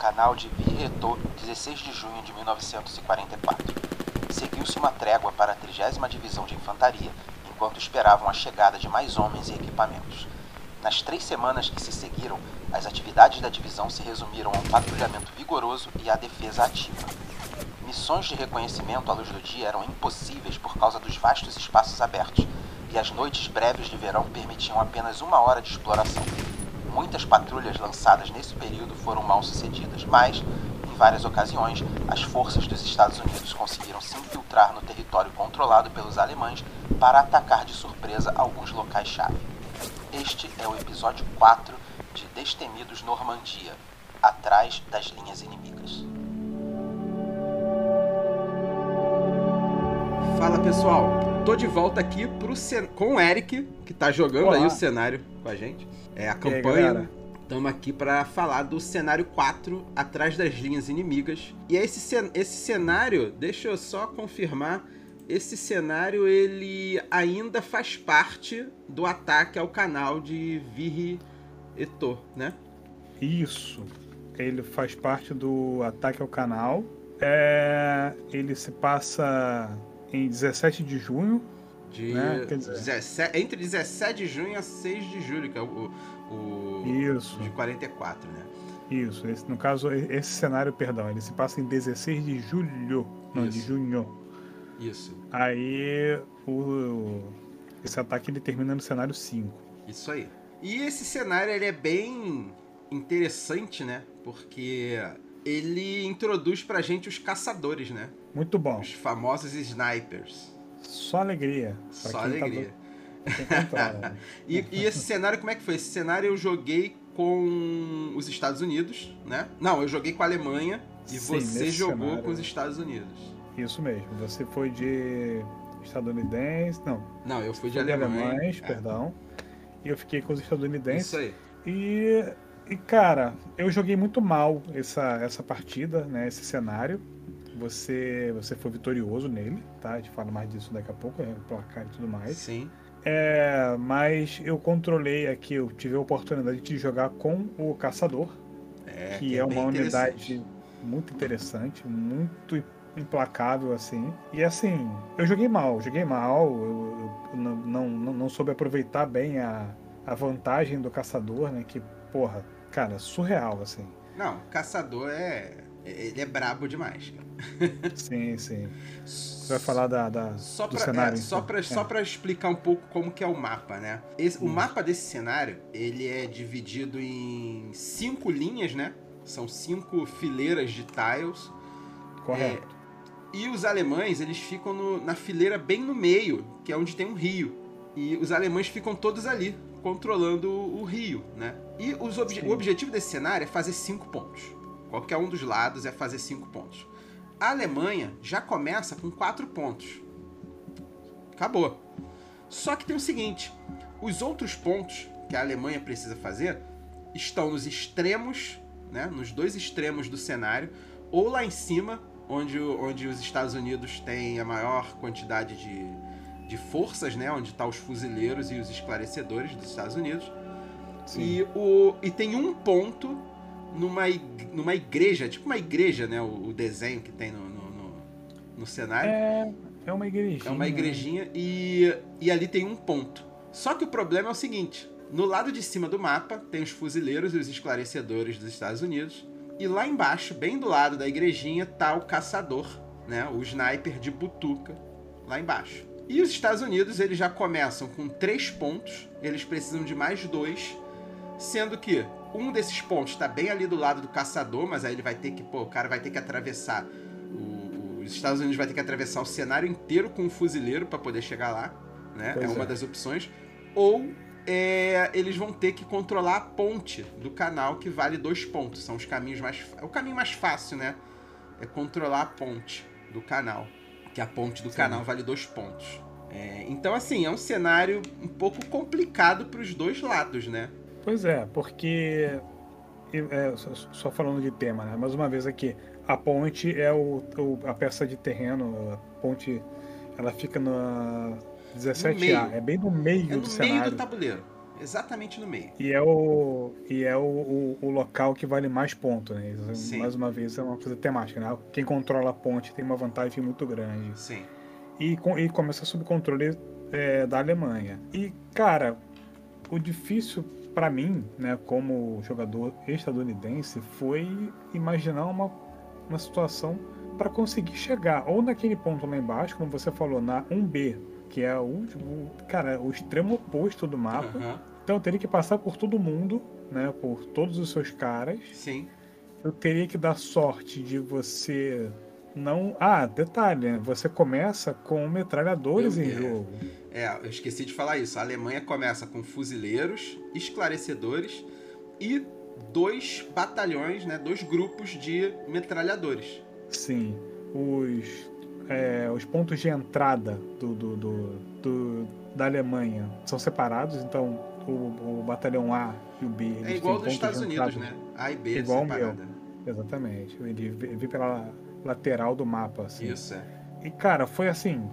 Canal de Virreto, 16 de junho de 1944. Seguiu-se uma trégua para a 30 Divisão de Infantaria, enquanto esperavam a chegada de mais homens e equipamentos. Nas três semanas que se seguiram, as atividades da divisão se resumiram a um patrulhamento vigoroso e à defesa ativa. Missões de reconhecimento à luz do dia eram impossíveis por causa dos vastos espaços abertos, e as noites breves de verão permitiam apenas uma hora de exploração. Muitas patrulhas lançadas nesse período foram mal sucedidas, mas, em várias ocasiões, as forças dos Estados Unidos conseguiram se infiltrar no território controlado pelos alemães para atacar de surpresa alguns locais-chave. Este é o episódio 4 de Destemidos Normandia Atrás das Linhas Inimigas. Fala pessoal, tô de volta aqui pro cen... com o Eric, que tá jogando Olá. aí o cenário com a gente. É a campanha. Estamos aqui para falar do cenário 4, Atrás das Linhas Inimigas. E esse, cen... esse cenário, deixa eu só confirmar, esse cenário ele ainda faz parte do ataque ao canal de Virri Eto, né? Isso. Ele faz parte do ataque ao canal. É... Ele se passa em 17 de junho. De né? 17, entre 17 de junho a 6 de julho, que é o, o Isso. de 44, né? Isso, esse, no caso, esse cenário, perdão, ele se passa em 16 de julho, não, Isso. de junho. Isso. Aí o, esse ataque ele termina no cenário 5. Isso aí. E esse cenário ele é bem interessante, né? Porque ele introduz pra gente os caçadores, né? Muito bom. Os famosos snipers. Só alegria. Só tá alegria. Tá e, e, esse cenário, como é que foi? Esse cenário eu joguei com os Estados Unidos, né? Não, eu joguei com a Alemanha e Sim, você jogou cenário... com os Estados Unidos. Isso mesmo. Você foi de estadunidense, não. Não, eu fui de, de alemães, é. perdão. E eu fiquei com os estadunidenses. Isso aí. E, e cara, eu joguei muito mal essa, essa partida, né? Esse cenário. Você, você foi vitorioso nele, tá? A gente fala mais disso daqui a pouco, é, placar e tudo mais. Sim. É, mas eu controlei aqui, eu tive a oportunidade de jogar com o Caçador, é, que, que é, é uma unidade muito interessante, muito implacável assim. E assim, eu joguei mal, joguei mal, eu, eu não, não, não soube aproveitar bem a, a vantagem do Caçador, né? Que, porra, cara, surreal assim. Não, Caçador é ele é brabo demais, Sim, sim. Você vai falar da, da só do pra, cenário? É, só para é. só pra explicar um pouco como que é o mapa, né? Esse, o mapa desse cenário, ele é dividido em cinco linhas, né? São cinco fileiras de tiles. Correto. É, e os alemães, eles ficam no, na fileira bem no meio, que é onde tem um rio. E os alemães ficam todos ali, controlando o, o rio, né? E os obje o objetivo desse cenário é fazer cinco pontos. Qualquer um dos lados é fazer cinco pontos. A Alemanha já começa com quatro pontos. Acabou. Só que tem o seguinte: os outros pontos que a Alemanha precisa fazer estão nos extremos, né, nos dois extremos do cenário, ou lá em cima, onde, onde os Estados Unidos têm a maior quantidade de, de forças, né, onde estão tá os fuzileiros e os esclarecedores dos Estados Unidos. E, o, e tem um ponto numa, numa igreja, tipo uma igreja, né? O, o desenho que tem no, no, no, no cenário. É, é uma igrejinha. É uma igrejinha né? e, e ali tem um ponto. Só que o problema é o seguinte: no lado de cima do mapa tem os fuzileiros e os esclarecedores dos Estados Unidos. E lá embaixo, bem do lado da igrejinha, tá o caçador, né? O sniper de butuca, lá embaixo. E os Estados Unidos, eles já começam com três pontos, eles precisam de mais dois, sendo que um desses pontos está bem ali do lado do caçador, mas aí ele vai ter que, pô, o cara vai ter que atravessar. O, os Estados Unidos vai ter que atravessar o cenário inteiro com um fuzileiro para poder chegar lá, né? é uma é. das opções. Ou é, eles vão ter que controlar a ponte do canal que vale dois pontos. São os caminhos mais. É o caminho mais fácil, né? É controlar a ponte do canal. Que a ponte do Sim. canal vale dois pontos. É, então, assim, é um cenário um pouco complicado para os dois lados, né? Pois é, porque. É, só falando de tema, né? Mais uma vez aqui, a ponte é o, o a peça de terreno, a ponte ela fica na 17A, é bem no meio é do cenário. No meio do tabuleiro. Exatamente no meio. E é o, e é o, o, o local que vale mais ponto, né? Sim. Mais uma vez é uma coisa temática, né? Quem controla a ponte tem uma vantagem muito grande. Sim. E, e começa sob controle é, da Alemanha. E, cara, o difícil para mim, né, como jogador estadunidense, foi imaginar uma, uma situação para conseguir chegar ou naquele ponto lá embaixo, como você falou, na 1B, que é o, o cara, o extremo oposto do mapa. Uhum. Então eu teria que passar por todo mundo, né, por todos os seus caras. Sim. Eu teria que dar sorte de você não. Ah, detalhe, né? Você começa com metralhadores eu, em é. jogo. É, eu esqueci de falar isso. A Alemanha começa com fuzileiros, esclarecedores e dois batalhões, né? Dois grupos de metralhadores. Sim. Os, é, os pontos de entrada do, do, do, do, da Alemanha são separados, então o, o batalhão A e o B. É igual dos Estados Unidos, né? A e B igual separada. Meu. Exatamente. Ele vi pela lateral do mapa. Assim. Isso, é. E, cara, foi assim.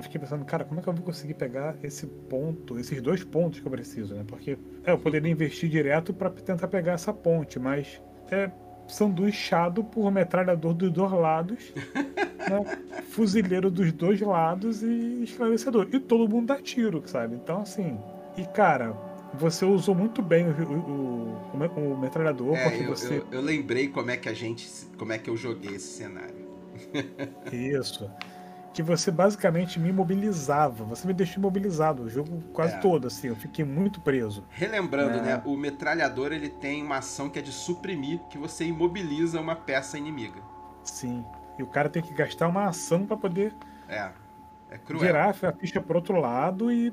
Eu fiquei pensando, cara, como é que eu vou conseguir pegar esse ponto, esses dois pontos que eu preciso, né? Porque é, eu poderia investir direto para tentar pegar essa ponte, mas é sanduichado por metralhador dos dois lados, né? fuzileiro dos dois lados e esclarecedor. E todo mundo dá tiro, sabe? Então, assim. E, cara, você usou muito bem o, o, o, o metralhador, é, porque eu, você. Eu, eu, lembrei como é que a gente. como é que eu joguei esse cenário. Isso. Que você basicamente me imobilizava. Você me deixou imobilizado o jogo quase é. todo, assim. Eu fiquei muito preso. Relembrando, é. né? O metralhador ele tem uma ação que é de suprimir, que você imobiliza uma peça inimiga. Sim. E o cara tem que gastar uma ação para poder. É. É cruel. Virar a ficha pro outro lado e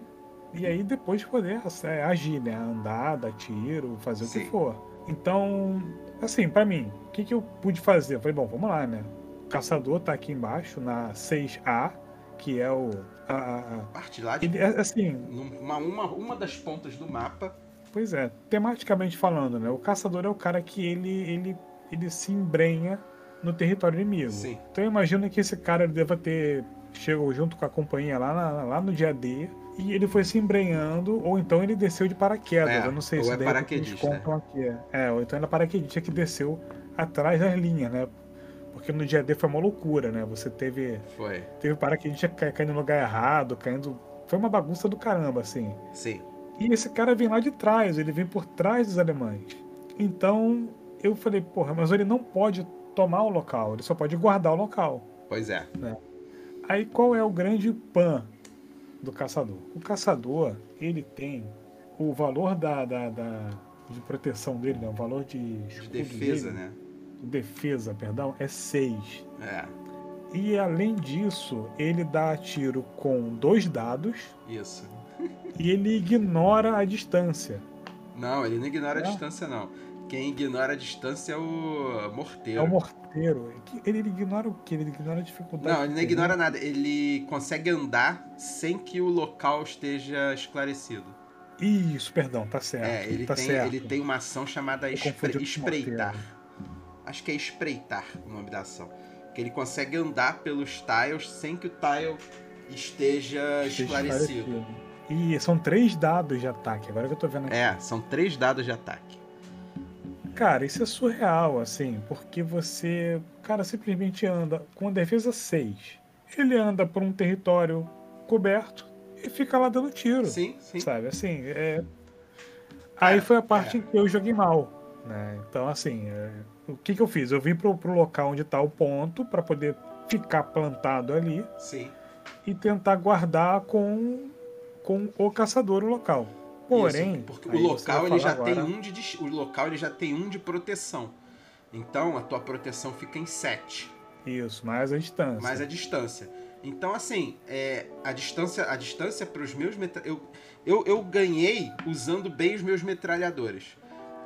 e aí depois poder é, agir, né? Andar, dar tiro, fazer Sim. o que for. Então, assim, para mim, o que, que eu pude fazer? Eu falei, bom, vamos lá, né? O caçador tá aqui embaixo, na 6A, que é o. A, a, parte lá de. Ele, é, assim. Uma, uma, uma das pontas do mapa. Pois é, tematicamente falando, né? O caçador é o cara que ele, ele, ele se embrenha no território inimigo. Sim. Então eu imagino que esse cara deva ter. Chegou junto com a companhia lá, na, lá no dia D e ele foi se embrenhando, ou então ele desceu de paraquedas. É, eu não sei se é paraquedista. Contam aqui. É. é, ou então ele é paraquedista que desceu atrás das linhas, né? Porque no dia D foi uma loucura, né? Você teve. Foi. Teve paraquedista caindo no lugar errado, caindo. Foi uma bagunça do caramba, assim. Sim. E esse cara vem lá de trás, ele vem por trás dos alemães. Então eu falei, porra, mas ele não pode tomar o local, ele só pode guardar o local. Pois é. Né? Aí qual é o grande pan do caçador. O caçador, ele tem o valor da, da, da de proteção dele, né? o valor de, de defesa, dele, né? De defesa, perdão, é 6. É. E além disso, ele dá tiro com dois dados. Isso. e ele ignora a distância. Não, ele não ignora a distância, não. Quem ignora a distância é o morteiro. É o morteiro. Ele, ele ignora o quê? Ele ignora a dificuldade. Não, ele não ignora nada. Ele consegue andar sem que o local esteja esclarecido. Isso, perdão, tá certo. É, ele, tá tem, certo. ele tem uma ação chamada espre... espreitar. Acho que é espreitar o nome da ação. Que ele consegue andar pelos tiles sem que o tile esteja, esteja esclarecido. esclarecido. E são três dados de ataque, agora que eu tô vendo aqui. É, são três dados de ataque. Cara, isso é surreal, assim, porque você, cara, simplesmente anda com a defesa 6. Ele anda por um território coberto e fica lá dando tiro. Sim, sim. Sabe, assim, é... Aí é, foi a parte é. que eu joguei mal, né? Então, assim, é... o que que eu fiz? Eu vim pro, pro local onde tá o ponto para poder ficar plantado ali. Sim. E tentar guardar com, com o caçador local. Porém, Isso, porque o local ele já agora... tem um de o local ele já tem um de proteção. Então a tua proteção fica em 7. Isso, mais a distância. Mais a distância. Então assim, é, a distância a distância para os meus metra... eu, eu eu ganhei usando bem os meus metralhadores.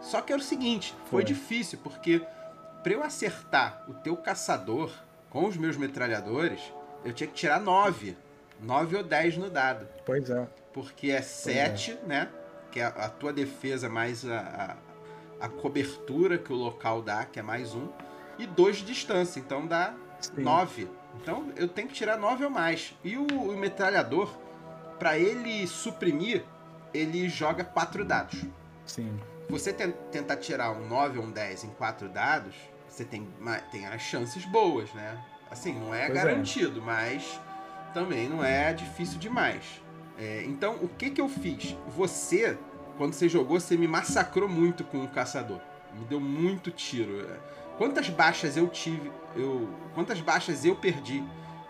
Só que era o seguinte, foi, foi difícil porque para eu acertar o teu caçador com os meus metralhadores, eu tinha que tirar 9. 9 ou 10 no dado. Pois é porque é 7, é. né? Que é a tua defesa mais a, a, a, cobertura que o local dá, que é mais um, e 2 de distância, então dá 9. Então eu tenho que tirar 9 ou mais. E o, o metralhador, para ele suprimir, ele joga quatro dados. Sim. Você te tentar tirar um 9 ou um 10 em quatro dados, você tem, tem as chances boas, né? Assim, não é pois é. garantido, é. mas também não é difícil demais. É, então, o que que eu fiz? Você, quando você jogou, você me massacrou muito com o caçador. Me deu muito tiro. Quantas baixas eu tive? Eu, quantas baixas eu perdi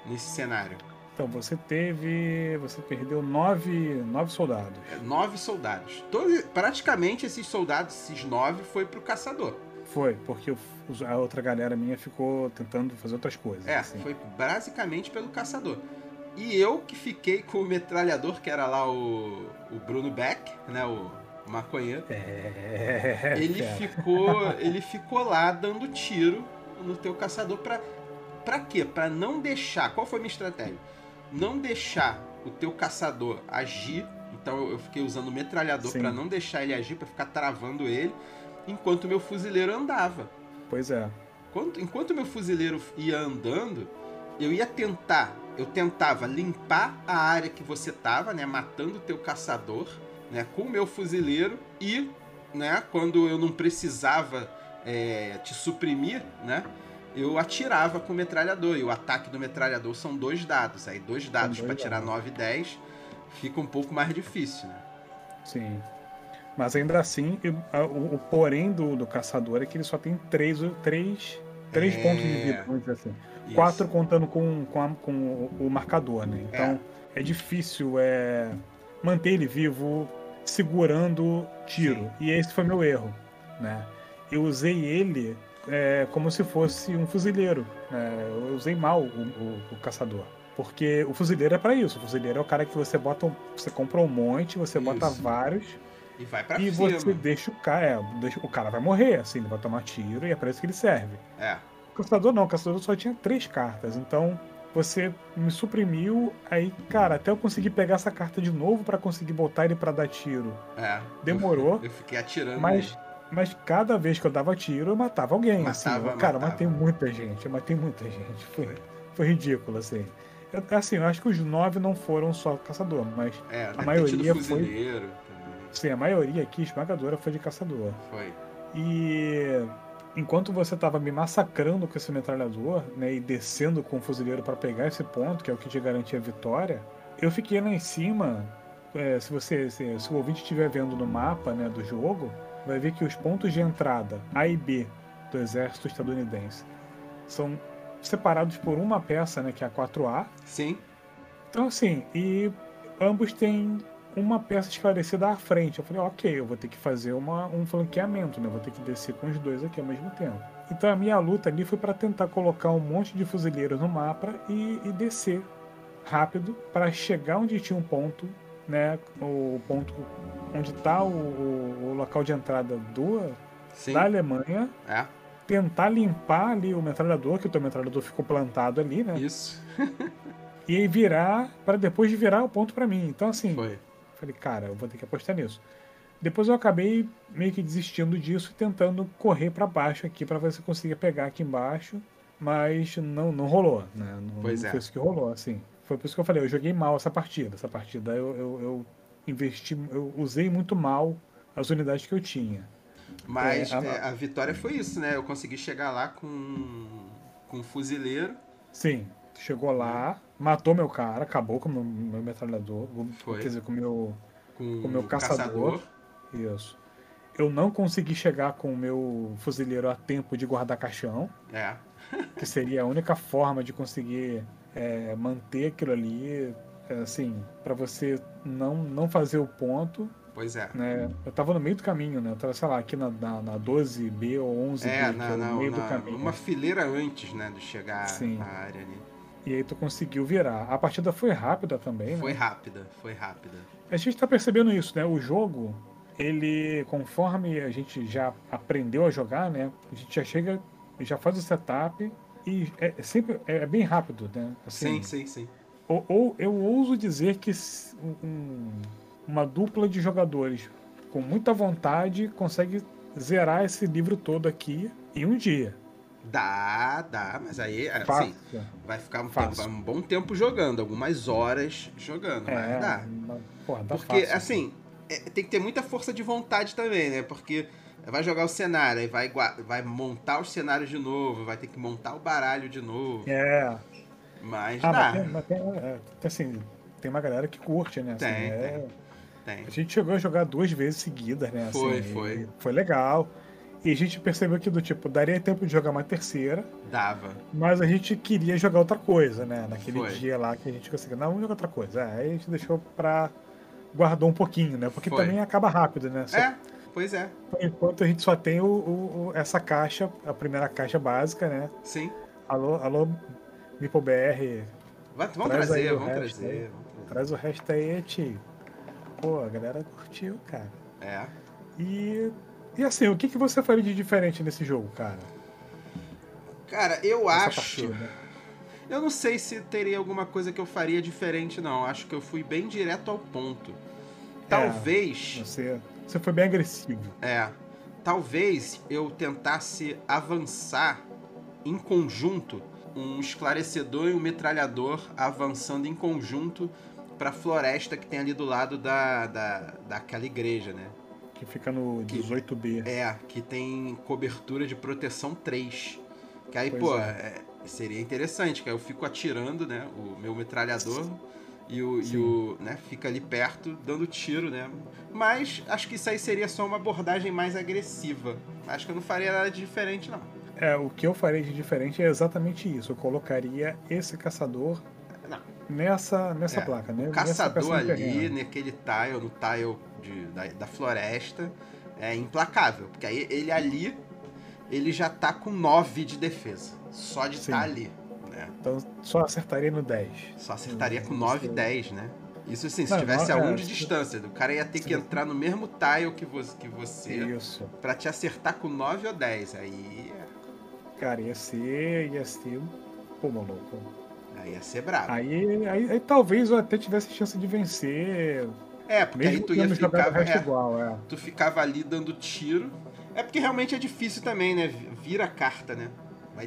nesse cenário? Então, você teve. Você perdeu nove, nove soldados. É, nove soldados. Todo, praticamente esses soldados, esses nove, foi pro caçador. Foi, porque a outra galera minha ficou tentando fazer outras coisas. É, assim. foi basicamente pelo caçador. E eu que fiquei com o metralhador, que era lá o, o Bruno Beck, né? O maconheiro. É, ele ficou, ele ficou lá dando tiro no teu caçador pra, pra quê? Pra não deixar. Qual foi a minha estratégia? Não deixar o teu caçador agir. Então eu fiquei usando o metralhador para não deixar ele agir, para ficar travando ele enquanto meu fuzileiro andava. Pois é. Enquanto, enquanto meu fuzileiro ia andando, eu ia tentar, eu tentava limpar a área que você tava, né, matando o teu caçador, né, com o meu fuzileiro e, né, quando eu não precisava é, te suprimir, né, eu atirava com o metralhador. E o ataque do metralhador são dois dados. Aí dois dados para tirar 9 e 10 fica um pouco mais difícil, né? Sim. Mas ainda assim, o, porém do, do caçador é que ele só tem três, três, três é... pontos de vida, vamos dizer assim. Isso. Quatro contando com, com, a, com o, o, marcador, né? Então é, é difícil é, manter ele vivo segurando tiro. Sim. E esse foi meu erro, né? Eu usei ele é, como se fosse um fuzileiro. Né? Eu usei mal o, o, o caçador. Porque o fuzileiro é para isso. O fuzileiro é o cara que você bota. Você compra um monte, você isso. bota vários e vai pra E cima. você deixa o cara, é, deixa, o cara vai morrer, assim, ele vai tomar tiro e é pra isso que ele serve. É. O caçador não, o caçador só tinha três cartas, então você me suprimiu, aí, cara, até eu conseguir pegar essa carta de novo para conseguir botar ele para dar tiro. É. Demorou. Eu, eu fiquei atirando. Mas, mas cada vez que eu dava tiro, eu matava alguém. Matava, assim, cara, matava. matei muita gente, eu matei muita gente. Foi, foi ridículo, assim. Eu, assim, eu acho que os nove não foram só caçador, mas é, a maioria foi. Sim, a maioria aqui esmagadora foi de caçador. Foi. E enquanto você estava me massacrando com esse metralhador, né, e descendo com o fuzileiro para pegar esse ponto, que é o que te garantia a vitória, eu fiquei lá em cima. É, se você, se, se, o ouvinte estiver vendo no mapa, né, do jogo, vai ver que os pontos de entrada A e B do exército estadunidense são separados por uma peça, né, que é a 4A. Sim. Então assim, e ambos têm uma peça esclarecida à frente. Eu falei, ok, eu vou ter que fazer uma, um flanqueamento, né? vou ter que descer com os dois aqui ao mesmo tempo. Então a minha luta ali foi para tentar colocar um monte de fuzileiros no mapa e, e descer rápido para chegar onde tinha um ponto, né? O ponto onde está o, o, local de entrada do, Sim. da Alemanha. É. Tentar limpar ali o metralhador, que o teu metralhador ficou plantado ali, né? Isso. e aí virar, para depois de virar o ponto para mim. Então, assim, Foi. Falei, cara, eu vou ter que apostar nisso. Depois eu acabei meio que desistindo disso e tentando correr para baixo aqui para ver se eu conseguia pegar aqui embaixo, mas não, não rolou, né? Não, pois não é. foi isso que rolou, assim. Foi por isso que eu falei, eu joguei mal essa partida. Essa partida eu, eu, eu investi, eu usei muito mal as unidades que eu tinha. Mas é, a... É, a... vitória foi isso, né? Eu consegui chegar lá com, com um fuzileiro. Sim, chegou lá, matou meu cara, acabou com o meu, meu metralhador, Foi. quer dizer, com meu, com o meu caçador. caçador. Isso. Eu não consegui chegar com o meu fuzileiro a tempo de guardar caixão. É. que seria a única forma de conseguir é, manter aquilo ali, é, assim, para você não, não fazer o ponto. Pois é. Né? Eu tava no meio do caminho, né? Eu tava, sei lá, aqui na, na, na 12B ou 11B, é, na, é no meio na, do caminho. Uma fileira antes, né, de chegar Sim. na área ali. E aí tu conseguiu virar. A partida foi rápida também, Foi né? rápida, foi rápida. A gente tá percebendo isso, né? O jogo, ele, conforme a gente já aprendeu a jogar, né? A gente já chega, já faz o setup e é, é sempre é, bem rápido, né? Assim, sim, sim, sim. Ou, ou eu ouso dizer que um, uma dupla de jogadores com muita vontade consegue zerar esse livro todo aqui em um dia. Dá, dá, mas aí assim, vai ficar um, tempo, um, bom tempo jogando, algumas horas jogando, é, mas dá. Porra, dá Porque, fácil. assim, é, tem que ter muita força de vontade também, né? Porque vai jogar o cenário, aí vai, vai montar os cenários de novo, vai ter que montar o baralho de novo. É. Mas ah, dá. Mas tem, mas tem, é, assim, tem uma galera que curte, né? Assim, tem, é, tem, tem. A gente chegou a jogar duas vezes seguidas, né? Foi, assim, foi. Foi legal. E a gente percebeu que do tipo, daria tempo de jogar uma terceira. Dava. Mas a gente queria jogar outra coisa, né? Naquele Foi. dia lá que a gente conseguiu. Não, vamos jogar outra coisa. É, aí a gente deixou pra. Guardou um pouquinho, né? Porque Foi. também acaba rápido, né? É, pois é. Por enquanto a gente só tem o, o- o- essa caixa, a primeira caixa básica, né? Sim. Alô, alô, MipoBR, vamos trazer, vamos trazer, aí. vamos trazer. traz o resto aí, tio. Pô, a galera curtiu, cara. É. E. E assim, o que, que você faria de diferente nesse jogo, cara? Cara, eu Nessa acho. partida? Eu não sei se teria alguma coisa que eu faria diferente, não. Acho que eu fui bem direto ao ponto. Talvez. Você, você foi bem agressivo. É. Talvez eu tentasse avançar em conjunto, um esclarecedor e um metralhador avançando em conjunto pra floresta que tem ali do lado da, da, daquela igreja, né? Que fica no Que- 18B. É, que tem cobertura de proteção 3. Que aí, Pois pô, é. é, seria interessante, que aí eu fico atirando, né? O meu metralhador e o, e o né, fica ali perto dando tiro, né? Mas acho que isso aí seria só uma abordagem mais agressiva. Acho que eu não faria nada de diferente, não. É, o que eu faria de diferente é exatamente isso. Eu colocaria esse caçador Não. nessa, nessa É, placa, né? O caçador ali, naquele tile, no tile de- da, da floresta, é implacável. Porque aí ele ali, ele já tá com 9 de defesa. Só de estar ali. Né? Então só acertaria no 10. Só acertaria com Hum, 9 e isso- 10, né? Isso assim, se Não, tivesse a não, 1 é, de distância. O cara ia ter que entrar no mesmo tile que você, que você Isso. pra te acertar com 9 ou 10. Aí, Cara, ia ser. ia ser. Pô, maluco. aí ia ser brabo. Aí, aí, aí talvez eu até tivesse chance de vencer. é, porque aí Mesmo tu ia ficar. é, igual, é. tu ficava ali dando tiro. É porque realmente é difícil também, né? Vira carta, né?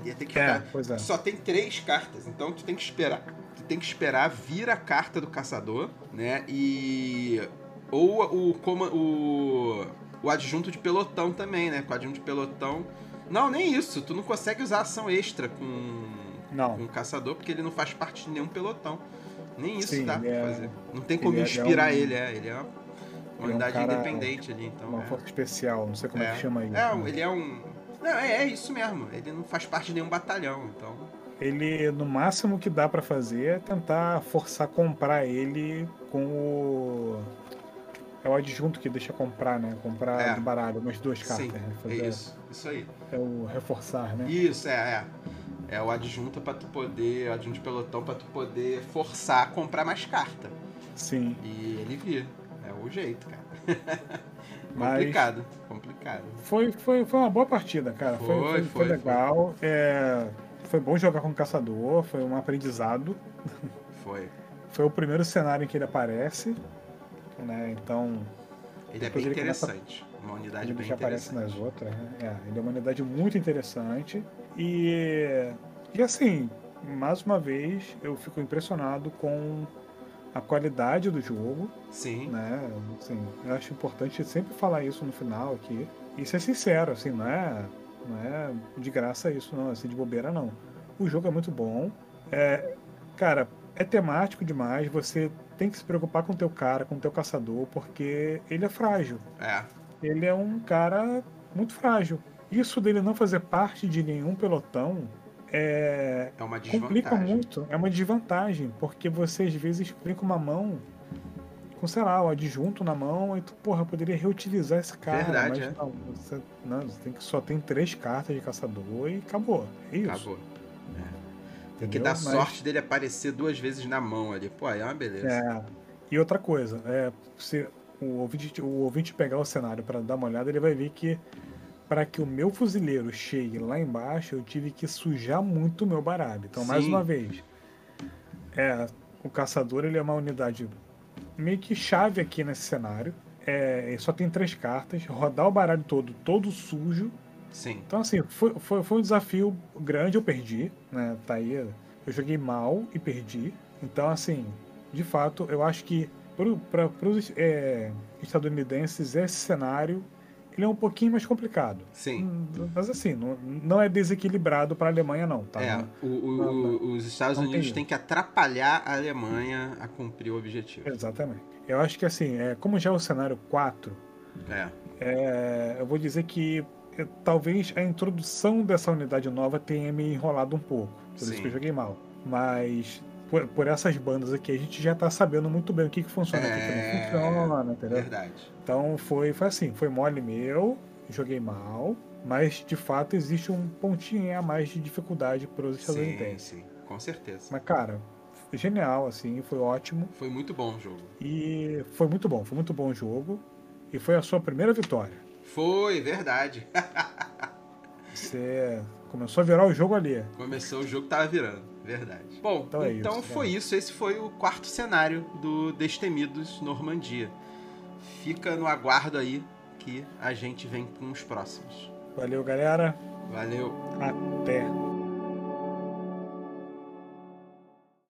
Vai ter que É, ficar. é. Só tem três cartas, então tu tem que esperar. Tu tem que esperar vir a carta do caçador, né? E. Ou o, coma- o, o adjunto de pelotão também, né? Com o adjunto de pelotão. Não, nem isso. Tu não consegue usar ação extra com, Não. com o caçador, porque ele não faz parte de nenhum pelotão. Nem isso Sim, dá ele pra é- fazer. Não tem como ele é- inspirar ele é um- ele, é. Ele é uma é um unidade cara- independente ali, então. Uma é. força especial, não sei como é, que chama isso. É, né? ele é um. Não, é, é isso mesmo. Ele não faz parte de nenhum batalhão, então. Ele, no máximo que dá pra fazer é tentar forçar comprar ele com o. É o adjunto que deixa comprar, né? Comprar É. do baralho, umas duas cartas. Sim, né? é Fazer- isso. Isso aí. É o reforçar, né? Isso, é, é. É o adjunto pra tu poder. O adjunto de pelotão pra tu poder forçar a comprar mais carta. Sim. E ele vir. É o jeito, cara. Mas- complicado, complicado. Foi, foi, foi uma boa partida, cara. Foi, Foi, foi, foi foi, legal. É, foi bom jogar com o caçador, foi um aprendizado. Foi. Foi o primeiro cenário em que ele aparece. Né? Então, Ele é bem ele começa- interessante. Uma unidade ele bem já aparece nas outras. Né? É, ele é uma unidade muito interessante. E, e assim, mais uma vez, eu fico impressionado com a qualidade do jogo. Sim. né? Assim, eu acho importante sempre falar isso no final aqui. E ser sincero, assim, não é, não é de graça isso, não, assim, de bobeira não. O jogo é muito bom. É, cara, é temático demais, você tem que se preocupar com o teu cara, com o teu caçador, porque ele é frágil. É. Ele é um cara muito frágil. Isso dele não fazer parte de nenhum pelotão é, É uma complica desvantagem. muito. É uma desvantagem, porque você às vezes com uma mão, com, sei lá, o adjunto na mão, e tu, porra, poderia reutilizar esse cara. Verdade, mas é. não, você, não, você tem que, só tem três cartas de caçador e acabou. É isso. Acabou. Tem que dar Mas- sorte dele aparecer duas vezes na mão ali. Pô, aí é uma beleza. É. E outra coisa, é, se o ouvinte, o ouvinte pegar o cenário para dar uma olhada, ele vai ver que para que o meu fuzileiro chegue lá embaixo, eu tive que sujar muito o meu baralho. Então, mais Sim. uma vez, é, o caçador ele é uma unidade meio que chave aqui nesse cenário. É, ele só tem três cartas, rodar o baralho todo, todo sujo. Sim. Então, assim, foi, foi, foi um desafio grande, eu perdi, né? Tá aí, eu joguei mal e perdi. Então, assim, de fato, eu acho que para os é, estadunidenses, esse cenário ele é um pouquinho mais complicado. Sim. Hum, mas assim, não, não é desequilibrado para a Alemanha, não. Tá? É, o, o, não, os Estados Unidos têm que atrapalhar a Alemanha a cumprir o objetivo. Exatamente. Eu acho que assim, é, como já é o cenário 4, é. É, eu vou dizer que é, talvez a introdução dessa unidade nova tenha me enrolado um pouco. Por Sim. isso que eu joguei mal. Mas por, por, essas bandas aqui, a gente já tá sabendo muito bem o que, que funciona, o que, que não é, funciona, entendeu? Verdade. Então foi, foi assim, foi mole meu, joguei mal, mas de fato existe um pontinho a mais de dificuldade para os estadunidenses. Sim, sim, com certeza. Mas cara, foi genial, assim, foi ótimo. Foi muito bom o jogo. E foi muito bom, foi muito bom o jogo. E foi a sua primeira vitória. Foi, verdade. Você começou a virar o jogo ali. Começou, o jogo tava virando, verdade. Bom, então, é então isso, foi isso. Esse foi o quarto cenário do Destemidos Normandia. Fica no aguardo aí que a gente vem com os próximos. Valeu, galera. Valeu. Até.